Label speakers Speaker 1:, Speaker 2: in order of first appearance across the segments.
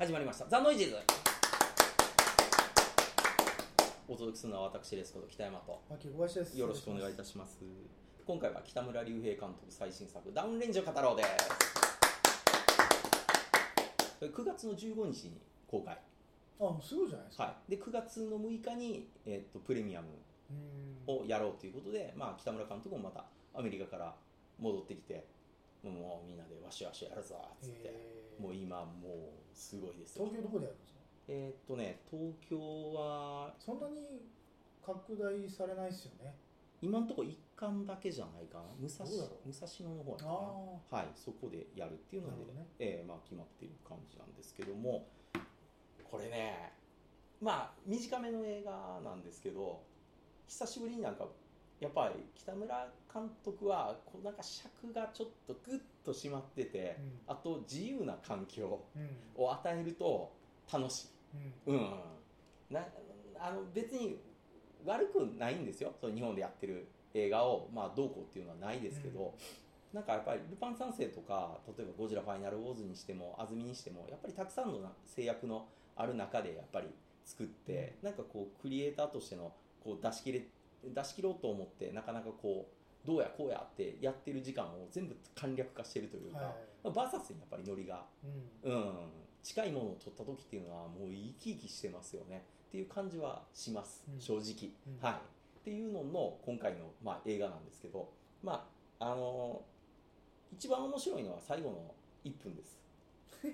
Speaker 1: 始まりました。ザ・ノイジーズ。お届けするのは私ですこと北山と。
Speaker 2: 牧小林です。
Speaker 1: よろしくお願いいたします。今回は北村隆平監督最新作ダウンレンジを語ろうです。9月の15日に公開。
Speaker 2: あすごいじゃないですか、
Speaker 1: はい、で9月の6日に、えっとプレミアム
Speaker 2: うん。
Speaker 1: をやろうということで、まあ、北村監督もまたアメリカから戻ってきてもうみんなでわしわしやるぞっつって、もう今もうすごいですよ。
Speaker 2: 東京どこでやるんですか？
Speaker 1: えーっとね東京は
Speaker 2: そんなに拡大されないですよね。
Speaker 1: 今のところ一貫だけじゃないかな。武蔵
Speaker 2: どうだろう？
Speaker 1: 武蔵野の方やか
Speaker 2: あ
Speaker 1: なはいそこでやるっていうので、
Speaker 2: なるほどね。
Speaker 1: えーまあ、決まっている感じなんですけどもこれねまあ短めの映画なんですけど久しぶりになんかやっぱり北村監督はこうなんか尺がちょっとグッと締まってて、あと自由な環境
Speaker 2: うん。
Speaker 1: を与えると楽しい。
Speaker 2: うん。
Speaker 1: うん、なあの別に悪くないんですよ。その日本でやってる映画を、まあ、どうこうっていうのはないですけど、なんかやっぱり「ルパン三世」とか例えば「ゴジラファイナルウォーズ」にしても「安住」にしてもやっぱりたくさんのな制約のある中でやっぱり作って、なんかこうクリエイターとしてのこう出し切れ出し切ろうと思ってなかなかこうどうやこうやってやってる時間を全部簡略化してるというか、
Speaker 2: はい。
Speaker 1: まあバーサスにやっぱりノリが
Speaker 2: うん。
Speaker 1: うん、近いものを取った時っていうのはもう生き生きしてますよね。っていう感じはします、
Speaker 2: うん。
Speaker 1: 正直、
Speaker 2: うん。
Speaker 1: はい。っていうのの今回の、まあ、映画なんですけどまああの一番面白いのは最後の1分です。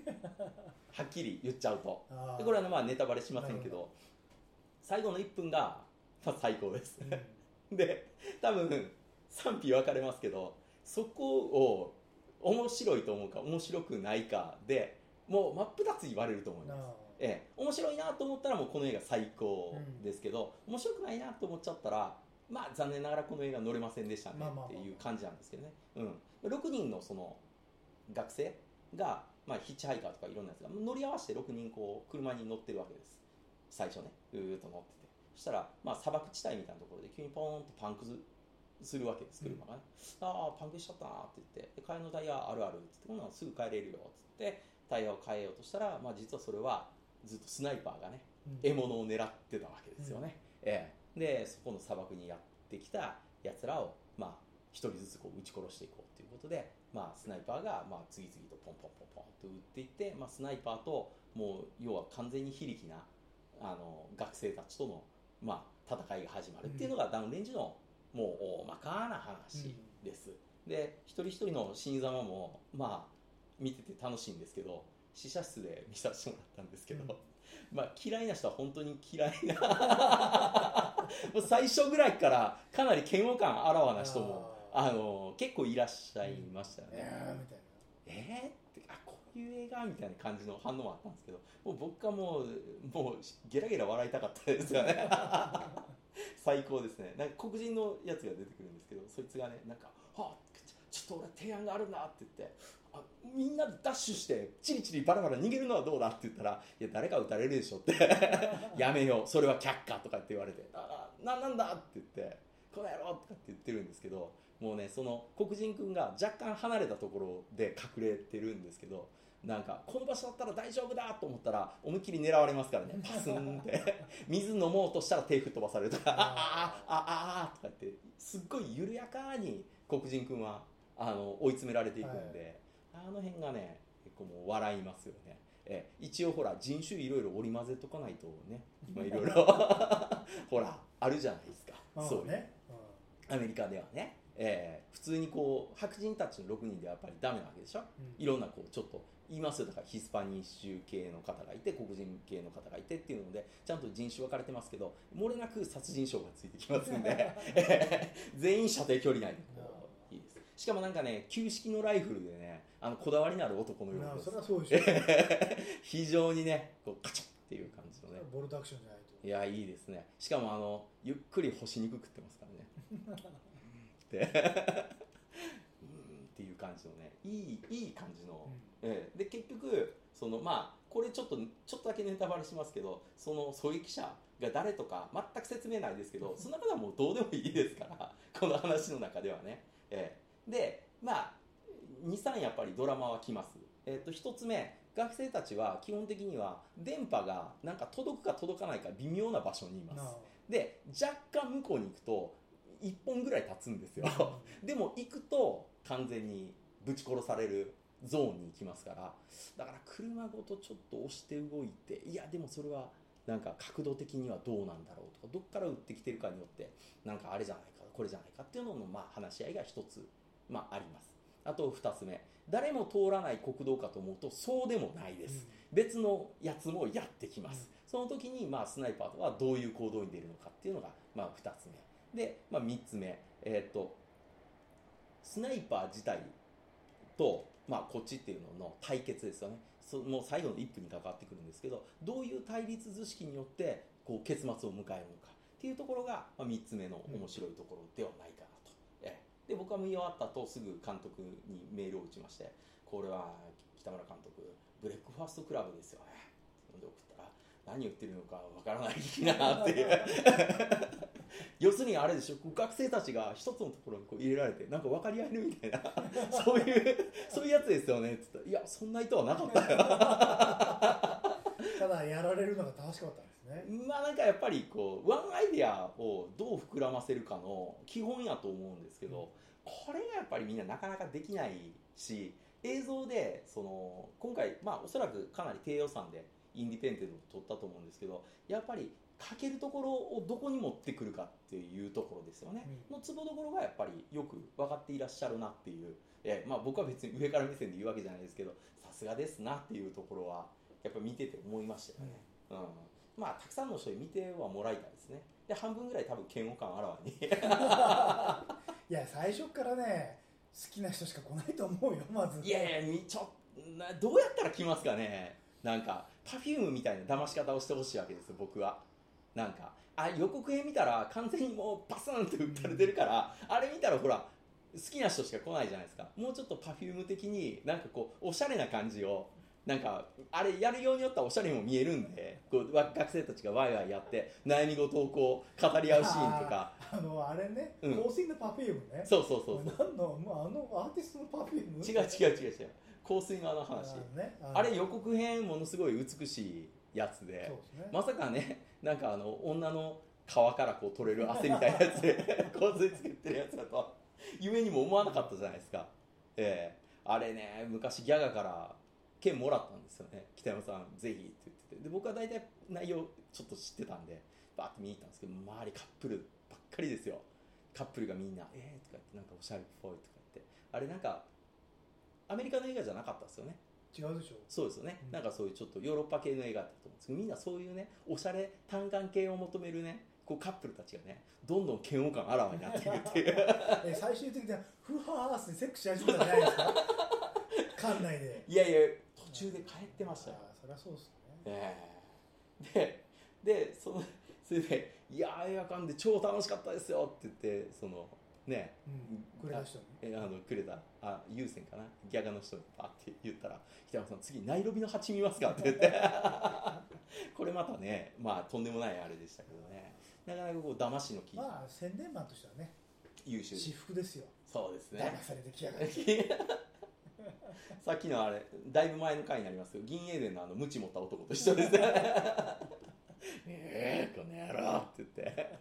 Speaker 1: はっきり言っちゃうと。でこれはまあネタバレしませんけど最後の1分が、まあ、最高です。
Speaker 2: うん。
Speaker 1: で多分賛否分かれますけどそこを面白いと思うか面白くないかでもう真っ二つ言われると思います、ええ、面白いなと思ったらもうこの映画最高ですけど、面白くないなと思っちゃったらまあ残念ながらこの映画乗れませんでしたねっていう感じなんですけどね、うん、6人のその学生が、まあ、ヒッチハイカーとかいろんなやつが乗り合わせて6人こう車に乗ってるわけです。最初ね。うーっと乗っててそしたら、まあ、砂漠地帯みたいなところで急にポーンとパンクすするわけです車がね、ああパンクしちゃったなって言って。で替えのタイヤあるあるって言ってすぐ帰れるよって言ってタイヤを変えようとしたら、まあ、実はそれはずっとスナイパーがね
Speaker 2: うん。
Speaker 1: 獲物を狙ってたわけですよね、ええ、でそこの砂漠にやってきたやつらを、まあ、一人ずつこう撃ち殺していこうということで、まあ、スナイパーが、まあ、次々とポンポンポンポンと撃っていって、まあ、スナイパーともう要は完全に非力なあの学生たちとの、まあ、戦いが始まるっていうのがダウンレンジのもう大まかな話です、で一人一人の死に様もまあ見てて楽しいんですけど試写室で見させてもらったんですけど、
Speaker 2: うん。
Speaker 1: まあ嫌いな人は本当に嫌いな もう最初ぐらいからかなり嫌悪感あらわな人も
Speaker 2: あ
Speaker 1: あの結構いらっしゃいましたよね、
Speaker 2: やーみたい
Speaker 1: えーっいう映画みたいな感じの反応もあったんですけどもう僕はもうもうゲラゲラ笑いたかったですよね最高ですねなんか黒人のやつが出てくるんですけどそいつがねなんか「はあちょっと俺提案があるんだ」って言ってあみんなでダッシュしてチリチリバラバラ逃げるのはどうだって言ったら「いや誰か撃たれるでしょ」って やめようそれは却下とかって言われて「あななんだ?」って言って「この野郎!」とかって言ってるんですけどもうねその黒人君が若干離れたところで隠れてるんですけどなんかこの場所だったら大丈夫だと思ったら思いっきり狙われますからね。パスンって。水飲もうとしたら手吹っ飛ばされるとか。あああああとかってすっごい緩やかに黒人君はあの追い詰められていくんで、あの辺がね結構もう笑いますよね。え一応ほら人種いろいろ織り交ぜとかないとね今いろいろ ほらあるじゃないですか、そう
Speaker 2: ね
Speaker 1: アメリカではね、えー普通にこう白人たちの6人ではやっぱりダメなわけでしょ？
Speaker 2: うん。
Speaker 1: いろんなこうちょっと言いますよ。だからヒスパニッシュ系の方がいて黒人系の方がいてっていうのでちゃんと人種分かれてますけど漏れなく殺人症がついてきますんで。全員射程距離内いいです。しかもなんかね旧式のライフルでねあのこだわりのある男のよう
Speaker 2: それはそうでしょ
Speaker 1: 非常にねこうカチッっていう感じのね。
Speaker 2: ボルトアクションじゃないと。
Speaker 1: いやいいですね。しかもあのゆっくり干し肉食ってますからね。っ て感じのねいいいい感じの、ええ。で結局そのまあこれちょっとちょっとだけネタバレしますけどその狙撃者が誰とか全く説明ないですけどその中ではもうどうでもいいですからこの話の中ではね、ええでまあ23やっぱりドラマは来ます、えっと1つ目学生たちは基本的には電波がなんか届くか届かないか微妙な場所にいますで若干向こうに行くと1本ぐらい経つんですよ。でも行くと完全にぶち殺されるゾーンに行きますから。だから車ごとちょっと押して動いていやでもそれはなんか角度的にはどうなんだろうとかどっから撃ってきてるかによってなんかあれじゃないかこれじゃないかっていうののまあ話し合いが一つ、まあ、あります。あと2つ目。誰も通らない国道かと思うとそうでもないです、別のやつもやってきます、その時にまあスナイパーはどういう行動に出るのかっていうのがまあ2つ目で、まあ、3つ目、えーっとスナイパー自体と、まあ、こっちっていうのの対決ですよね。そもう最後の1分に関わってくるんですけどどういう対立図式によってこう結末を迎えるのか。っていうところが、まあ、3つ目の面白いところではないかなと、ええ。で僕は見終わった後すぐ監督にメールを打ちましてこれは北村監督 Breakfast Club ですよね。で送ったら何言ってるのかわからないなって。い う要するにあれでしょ学生たちが一つのところにこう入れられてなんか分かり合えるみたいな。そういうそういうやつですよね。って言ったらいやそんな意図はなかったよ。
Speaker 2: ただやられるのが楽しかったんですね。
Speaker 1: まあなんかやっぱりこうワンアイデアをどう膨らませるかの基本やと思うんですけど、これがやっぱりみんななかなかできないし映像でその今回まあおそらくかなり低予算でインディペンデントを撮ったと思うんですけどやっぱりかけるところをどこに持ってくるかっていうところですよね、のツボどころがやっぱりよく分かっていらっしゃるなっていう、えーまあ、僕は別に上から目線で言うわけじゃないですけどさすがですなっていうところはやっぱ見てて思いましたよね、うん。まあたくさんの人に見てはもらいたいですね。で半分ぐらい多分嫌悪感あらわに。
Speaker 2: いや最初からね好きな人しか来ないと思うよまず
Speaker 1: いやいやみちょなどうやったら来ますかねなんか Perfume みたいな騙し方をしてほしいわけですよ僕は。なんかあ予告編見たら完全にもうパスンって打たれてるからあれ見たらほら好きな人しか来ないじゃないですか。もうちょっと Perfume 的になんかこうおしゃれな感じをなんかあれやるようによってはおしゃれにも見えるんでこうわ学生たちがワイワイやって悩み事をこう語り合うシーンとか。
Speaker 2: あのあれね、
Speaker 1: うん。
Speaker 2: 香水の perfume ね。
Speaker 1: そうそうそうそう。
Speaker 2: 何の、まあ、あのアーティストの Perfume
Speaker 1: 違う違う違う違う香水のあの話。
Speaker 2: あ,、ね、
Speaker 1: あれ予告編ものすごい美しいやつで。
Speaker 2: ね、
Speaker 1: まさかねなんかあの女の皮からこう取れる汗みたいなやつで 香水作ってるやつだと夢にも思わなかったじゃないですか。ええ。あれね昔ギャガから券もらったんですよね。北山さんぜひって言ってて。で僕は大体内容ちょっと知ってたんでバーって見に行ったんですけど周りカップルばっかりですよ。カップルがみんな「えー」とか言ってなんかおしゃれっぽいとか言って。あれなんかアメリカの映画じゃなかったですよね。
Speaker 2: 違うでしょ。
Speaker 1: そうですよね、
Speaker 2: うん。
Speaker 1: なんかそういうちょっとヨーロッパ系の映画だったと思うんです。けどみんなそういうねおしゃれ単眼系を求めるねこうカップルたちがねどんどん嫌悪感あらわになっていくっていう。
Speaker 2: え最終的にはフハースでセックスし始めたんじゃないですか？館内で。
Speaker 1: いやいや途中で帰ってましたよ、
Speaker 2: そりゃそうですよね。
Speaker 1: ええ。ででそのそれで「いや映画館で超楽しかったですよ」って言ってそのね
Speaker 2: うん、くれた人に
Speaker 1: えあのくれた。あ優先かな。ギャガの人にパって言ったら「北山さん次ナイロビの蜂見ますか?」って言って。これまたねまあとんでもないあれでしたけどね。なかなかこう騙しの効いた
Speaker 2: まあ宣伝マンとしてはね
Speaker 1: 優秀。
Speaker 2: 私服ですよ。
Speaker 1: そうですね。
Speaker 2: 騙されてきやがって。
Speaker 1: さっきのあれだいぶ前の回になりますけど銀英伝のあのムチ持った男と一緒ですね ええこの野郎って言って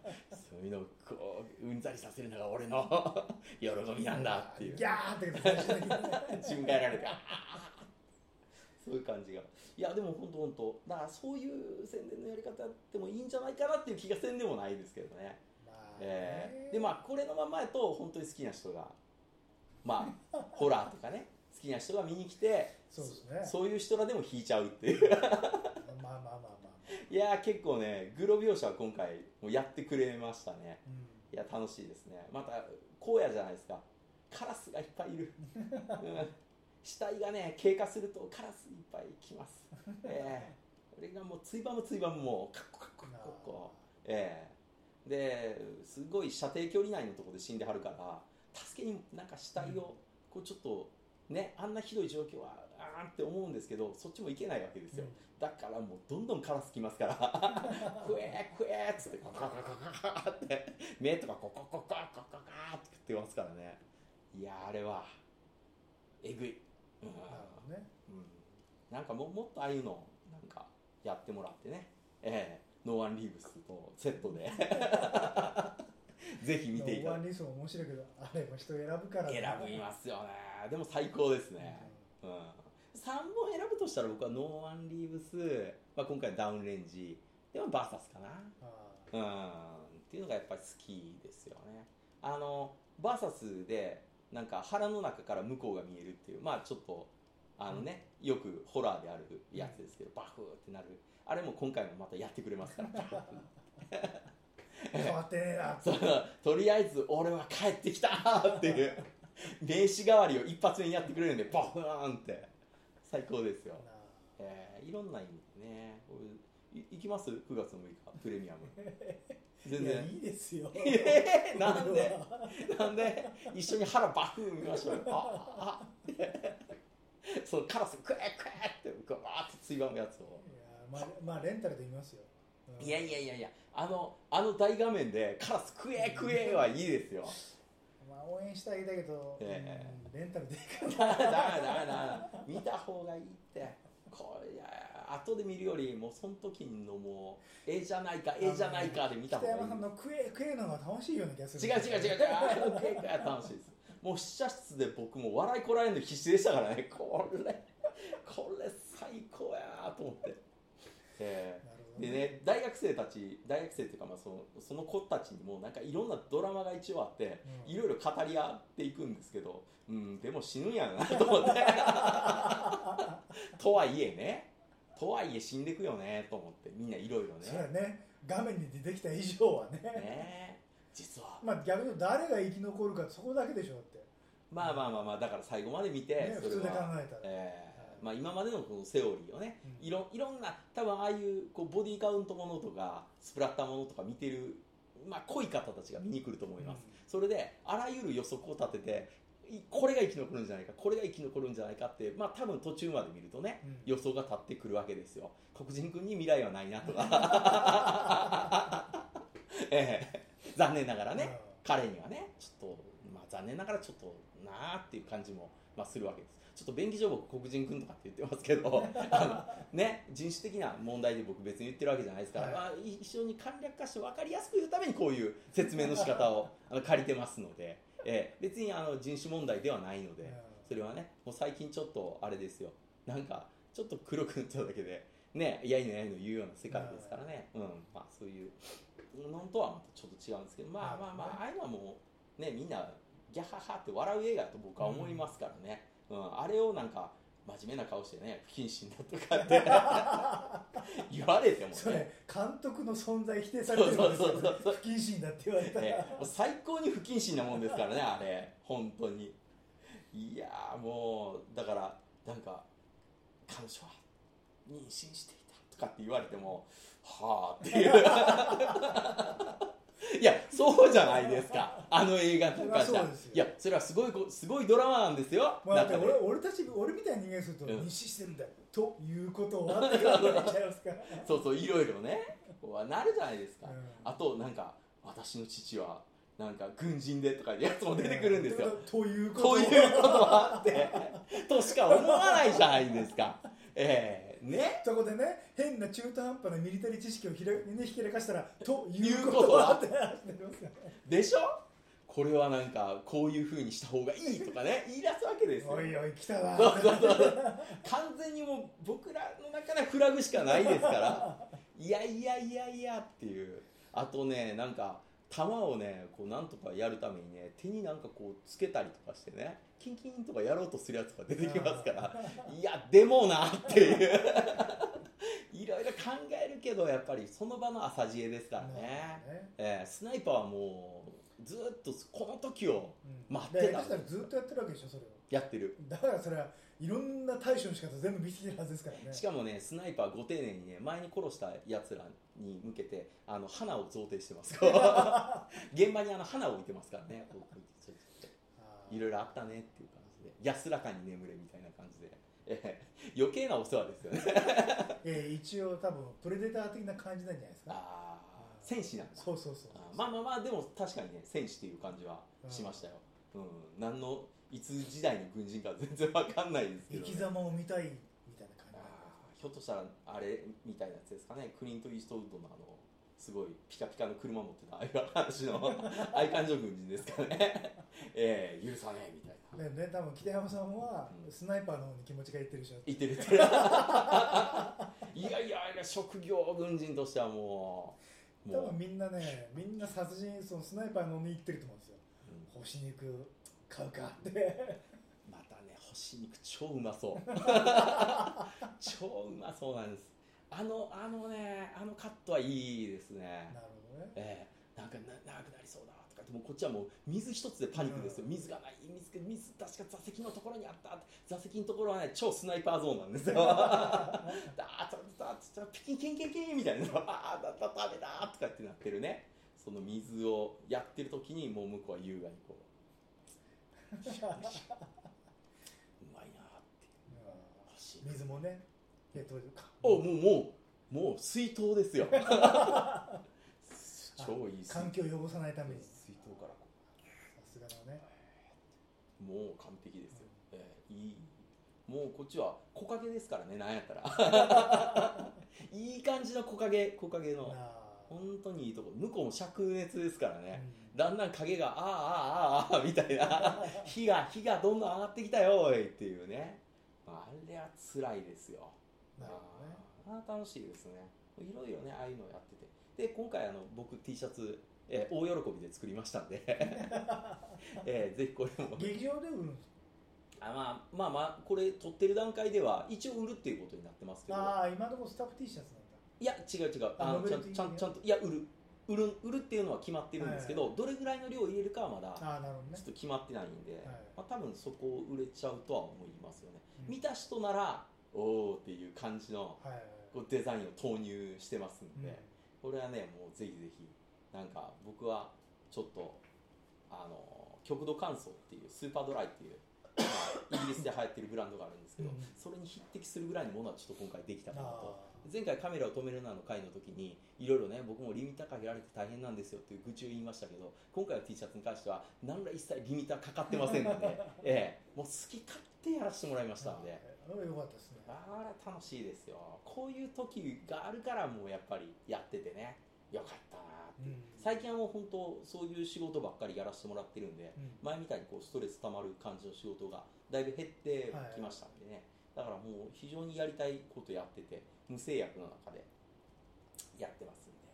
Speaker 1: そういうのをこううんざりさせるのが俺の 喜びなんだっていう。
Speaker 2: ギャーって最終的にね。
Speaker 1: 自分がやられてそういう感じが。いやでも本当本当だからそういう宣伝のやり方やってもいいんじゃないかなっていう気がせんでもないですけどね。
Speaker 2: まあね。
Speaker 1: えー。でまあこれのままやと本当に好きな人がまあ ホラーとかね。好きな人が見に来て
Speaker 2: そうですね。
Speaker 1: そういう人らでも引いちゃうっていう。
Speaker 2: まあまあまあまあまあ
Speaker 1: いやー結構ねグロ描写は今回もうやってくれましたね。
Speaker 2: うん。
Speaker 1: いや楽しいですね。また荒野じゃないですか。カラスがいっぱいいる、うん、死体がね経過するとカラスいっぱい来ます。ええ。これがもうついばむついばむもうカッコカッコカッコ。ええ。ですごい射程距離内のところで死んではるから助けになんか死体をこうちょっとねあんなひどい状況はあーんって思うんですけどそっちも行けないわけですよ、だからもうどんどんカラス来ますから「クエークエー」っつってココココココって目とかコココココココって食ってますからねいやーあれはえぐい、うん
Speaker 2: なるほどね
Speaker 1: うんなんかももっとああいうのなんかやってもらってね、ええ No One Lives とセットでぜひ見ていただ
Speaker 2: ノーワンリースも面白いけどあれも人選ぶから
Speaker 1: 選びますよねでも最高ですね、うん、3本選ぶとしたら僕は No One Lives、まあ、今回 Downrange でも Versus かな。
Speaker 2: あ
Speaker 1: うん。っていうのがやっぱり好きですよね。あのバーサスでなんか腹の中から向こうが見えるっていうまあちょっとあのね、よくホラーであるやつですけど、バフーってなる。あれも今回もまたやってくれますから。
Speaker 2: 変わってねえな
Speaker 1: そうとりあえず俺は帰ってきたっていう。名刺代わりを一発目にやってくれるんでバフーンって最高ですよ、えーいろんな意味でね。行きます ?9 月の6日プレミアム。全然。
Speaker 2: いいですよ。
Speaker 1: えーなんで？なんで？一緒に腹バフー見ましょう。よああ。そうカラスクエクエってガーってついばむやつを。
Speaker 2: いやまあまあレンタルで見ますよ、うん。
Speaker 1: いやいやいやいやあのあの大画面でカラスクエクエはいいですよ。
Speaker 2: まあ応援してあげたけど、
Speaker 1: ええ。
Speaker 2: うんレンタルでいいか
Speaker 1: だめだめだめだめ見た方がいいって。これ後で見るよりもうその時のもうええじゃないかええじゃないかで見た
Speaker 2: 北
Speaker 1: 方がいい。
Speaker 2: 山さんの食え食えるのが楽しいような気がする。
Speaker 1: 違う違う違う違う。あのクエクエは楽しいです。もう試写室で僕も笑いこらえるの必死でしたからね。これこれ最高やなと思って、え
Speaker 2: なるほ
Speaker 1: ー大学生たち大学生っていうかまあそのその子たちにもなんかいろんなドラマが一応あって
Speaker 2: うん。
Speaker 1: いろいろ語り合っていくんですけどうんでも死ぬんやなと思って。とはいえね。とはいえ死んでいくよねと思ってみんないろいろ
Speaker 2: そうや
Speaker 1: ね。
Speaker 2: ね画面に出てきた以上はね。
Speaker 1: ね。実は。
Speaker 2: まあ逆に誰が生き残るかそこだけでしょだって、
Speaker 1: まあまあまあまあだから最後まで見て、
Speaker 2: ね、
Speaker 1: それ
Speaker 2: 普通で考
Speaker 1: は
Speaker 2: えたら、
Speaker 1: えーまあ、今までのこのセオリーをね
Speaker 2: うん。
Speaker 1: いろいろんな多分ああいうこうボディカウントものとかスプラッターものとか見てる、まあ、濃い方たちが見に来ると思います、それであらゆる予測を立てていこれが生き残るんじゃないかこれが生き残るんじゃないかってまあ多分途中まで見るとね
Speaker 2: うん。
Speaker 1: 予想が立ってくるわけですよ。黒人君に未来はないなとか、ええ。残念ながらね、彼にはねちょっと、まあ、残念ながらちょっとなあっていう感じも、まあ、するわけですちょっと便宜上僕黒人君とかって言ってますけど あの、ね、人種的な問題で僕別に言ってるわけじゃないですから、
Speaker 2: はい。
Speaker 1: まあ、一緒に簡略化して分かりやすく言うためにこういう説明の仕方を あの借りてますので、ええ別にあの人種問題ではないので、
Speaker 2: うん
Speaker 1: それはねもう最近ちょっとあれですよ。なんかちょっと黒く塗っただけでねやいのやいの言うような世界ですからね、うんまあそういうのとはちょっと違うんですけどまあまあまあああいうのはもうねみんなギャハハって笑う映画だと僕は思いますからね、うんあれをなんか真面目な顔してね不謹慎だとかって。言われても
Speaker 2: それ
Speaker 1: ね
Speaker 2: 監督の存在否定されてるわけですよ
Speaker 1: そうそうそうそう。
Speaker 2: 不謹慎だって言われたら、
Speaker 1: ね最高に不謹慎なもんですからねあれ。本当に。いやーもうだからなんか彼女は妊娠していたとかって言われてもはあっていう いやそうじゃないですか。あの映画とかじゃ。いやそれはすごいこすごいドラマなんですよ。
Speaker 2: まあ、だって俺俺たち俺みたいな人間すると
Speaker 1: うん。
Speaker 2: 妊娠してるんだ。よ、ということはっていますから。
Speaker 1: そうそういろいろね。こうなるじゃないですか、
Speaker 2: うん。
Speaker 1: あとなんか私の父はなんか軍人でとかいうやつも出てくるんですよ、
Speaker 2: ということ
Speaker 1: ということはあって。としか思わないじゃないですか。ええね。
Speaker 2: そこでね変な中途半端なミリタリー知識をひら、ね、ひけらかしたらとい
Speaker 1: いうう
Speaker 2: こ
Speaker 1: ととは
Speaker 2: って話ます
Speaker 1: でしょこれはなんかこういうふうにした方がいいとかね 言い出すわけですよ。
Speaker 2: おいおい来たわ。
Speaker 1: そうそうそう。完全にもう僕らの中ではフラグしかないですから。いやいやいやいやっていう。あとねなんか弾をねこうなんとかやるためにね手になんかこうつけたりとかしてねキンキンとかやろうとするやつが出てきますから いやでもなっていう。いろいろ考えるけどやっぱりその場の朝知恵ですからね、
Speaker 2: ね。
Speaker 1: えースナイパーはもうずっとこの時を
Speaker 2: うん。
Speaker 1: 待ってた
Speaker 2: で下手したらずっとやってるわけでしょそれを
Speaker 1: やってる。
Speaker 2: だからそれはいろんな対処の仕方全部見てきてるはずですからね。
Speaker 1: しかもねスナイパーご丁寧にね前に殺したやつらに向けてあの花を贈呈してます。現場にあの花を置いてますからね。いろいろあったねっていう感じで。安らかに眠れみたいな感じで、え え余計なお世話ですよね。
Speaker 2: えー一応多分プレデター的な感じなんじゃないですか。
Speaker 1: ああ戦士なんだ。
Speaker 2: そうそうそう
Speaker 1: まあまあまあでも確かにね戦士っていう感じはしましたよ、うん。何のいつ時代の軍人か全然わかんないですけど、ね、
Speaker 2: 生き様を見たいみたいな感
Speaker 1: ひょっとしたらあれみたいなやつですかね。クリント・イーストウッドのあのすごいピカピカの車持ってたああいう話のああいう感じの軍人ですかね。ええ許さねえみたいな。
Speaker 2: でもね多分北山さんは
Speaker 1: うん。
Speaker 2: スナイパーの方に気持ちがいってるでしょ
Speaker 1: 言ってる言ってる。いやいやいや職業軍人としてはもう
Speaker 2: 多分みんなねみんな殺人そのスナイパーの方に行ってると思うんですよ。
Speaker 1: うん。
Speaker 2: 干し肉買うかって。
Speaker 1: またね干し肉超うまそう。超うまそうなんです。あのあのねあのカットはいいですね。
Speaker 2: なるほどね。
Speaker 1: ええ。なんかな長くなりそうだとかでもこっちはもう水一つでパニックですよ、
Speaker 2: うん。
Speaker 1: 水がない水が水確か座席のところにあった座席のところはね超スナイパーゾーンなんですよ。だーだだだピキンキンキンキンみたいな。あーだだダメだとかってなってるね。その水をやってる時にもう向こうは優雅にこううまいなーって
Speaker 2: 水もねえっと
Speaker 1: おもうもうもう水筒ですよ。超いい
Speaker 2: 環境を汚さないために。さ
Speaker 1: 水筒からこ
Speaker 2: すがだね
Speaker 1: うもう完璧ですよ、ええいい。もうこっちは木陰ですからねなんやったら。いい感じの木陰木陰の。
Speaker 2: あ
Speaker 1: 本当にいいとこ向こうも灼熱ですから
Speaker 2: ー
Speaker 1: ね、
Speaker 2: うん。
Speaker 1: だんだん影がああああああみたいな。火が火がどんどん上がってきたよおいっていうね。あれは辛いですよ。
Speaker 2: なるほどね。
Speaker 1: ああ楽しいですね。いろいろねああいうのやってて。で今回あの僕 T シャツ、えー大喜びで作りましたんで、えーぜひこれも
Speaker 2: 劇場で売るんです
Speaker 1: あまあまあまあこれ撮ってる段階では一応売るっていうことになってますけど。
Speaker 2: ああ今のところスタッフ T シャツなんだ
Speaker 1: いや違う違う。あのちゃんちゃんちゃんといや売る。売る売るっていうのは決まってるんですけど、どれぐらいの量を入れるかはまだちょっと決まってないんで、
Speaker 2: はい。
Speaker 1: まあ、多分そこを売れちゃうとは思いますよね、
Speaker 2: うん。
Speaker 1: 見た人ならおおっていう感じのこうデザインを投入してますんで、
Speaker 2: うん。
Speaker 1: これはねもうぜひぜひなんか僕はちょっとあの極度乾燥っていうスーパードライっていう、まあイギリスで流行ってるブランドがあるんですけど、
Speaker 2: うん。
Speaker 1: それに匹敵するぐらいのものはちょっと今回できたかなと。
Speaker 2: あ
Speaker 1: 前回カメラを止めるなの回の時にいろいろね僕もリミッターかけられて大変なんですよっていう愚痴を言いましたけど今回の T シャツに関しては何ら一切リミッターかかってませんので、ええ、もう好き勝手やらせてもらいましたんで。
Speaker 2: ああよかったですね。
Speaker 1: あら楽しいですよ。こういう時があるからもうやっぱりやっててね。よかったなって
Speaker 2: う。ん。
Speaker 1: 最近はもう本当そういう仕事ばっかりやらせてもらってるんで
Speaker 2: うん。
Speaker 1: 前みたいにこうストレス溜まる感じの仕事がだいぶ減ってきましたんでね、だからもう非常にやりたいことやってて無制約の中でやってますんで。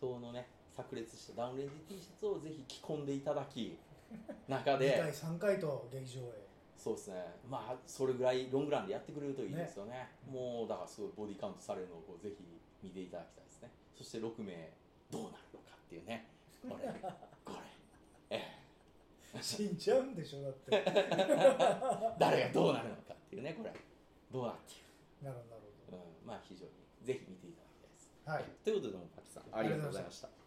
Speaker 1: そのね炸裂したダウンレンジ T シャツをぜひ着込んでいただき 中
Speaker 2: 2
Speaker 1: で
Speaker 2: 回3回と劇場へ。
Speaker 1: そうですね。まあそれぐらいロングランでやってくれるといいですよね。もうだからすごいボディカウントされるのをぜひ見ていただきたいですね。そして6名どうなるっていうね。これ。これ。ええ。
Speaker 2: 死んじゃうんでしょだって。
Speaker 1: 誰がどうなるのかっていうねこれ。どうなってい
Speaker 2: なるほど
Speaker 1: う、うん、まあ非常に。ぜひ見ていただきたいです。
Speaker 2: はい。
Speaker 1: ということでもパキさん。ありがとうございました